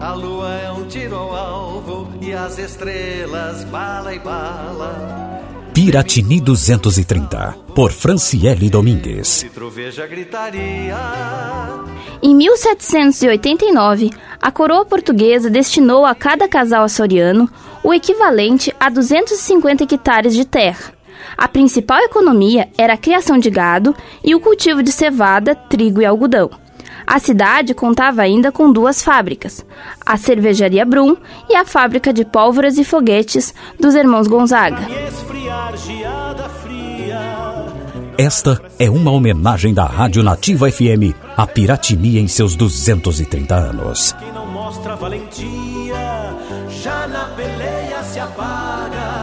A lua é um tiro ao alvo e as estrelas bala e bala. Piratini 230, por Franciele Domingues. Em 1789, a coroa portuguesa destinou a cada casal açoriano o equivalente a 250 hectares de terra. A principal economia era a criação de gado e o cultivo de cevada, trigo e algodão. A cidade contava ainda com duas fábricas, a cervejaria Brum e a fábrica de pólvoras e foguetes dos irmãos Gonzaga. Esta é uma homenagem da Rádio Nativa FM à Piratini em seus 230 anos. Quem não mostra valentia, já na peleia se apaga.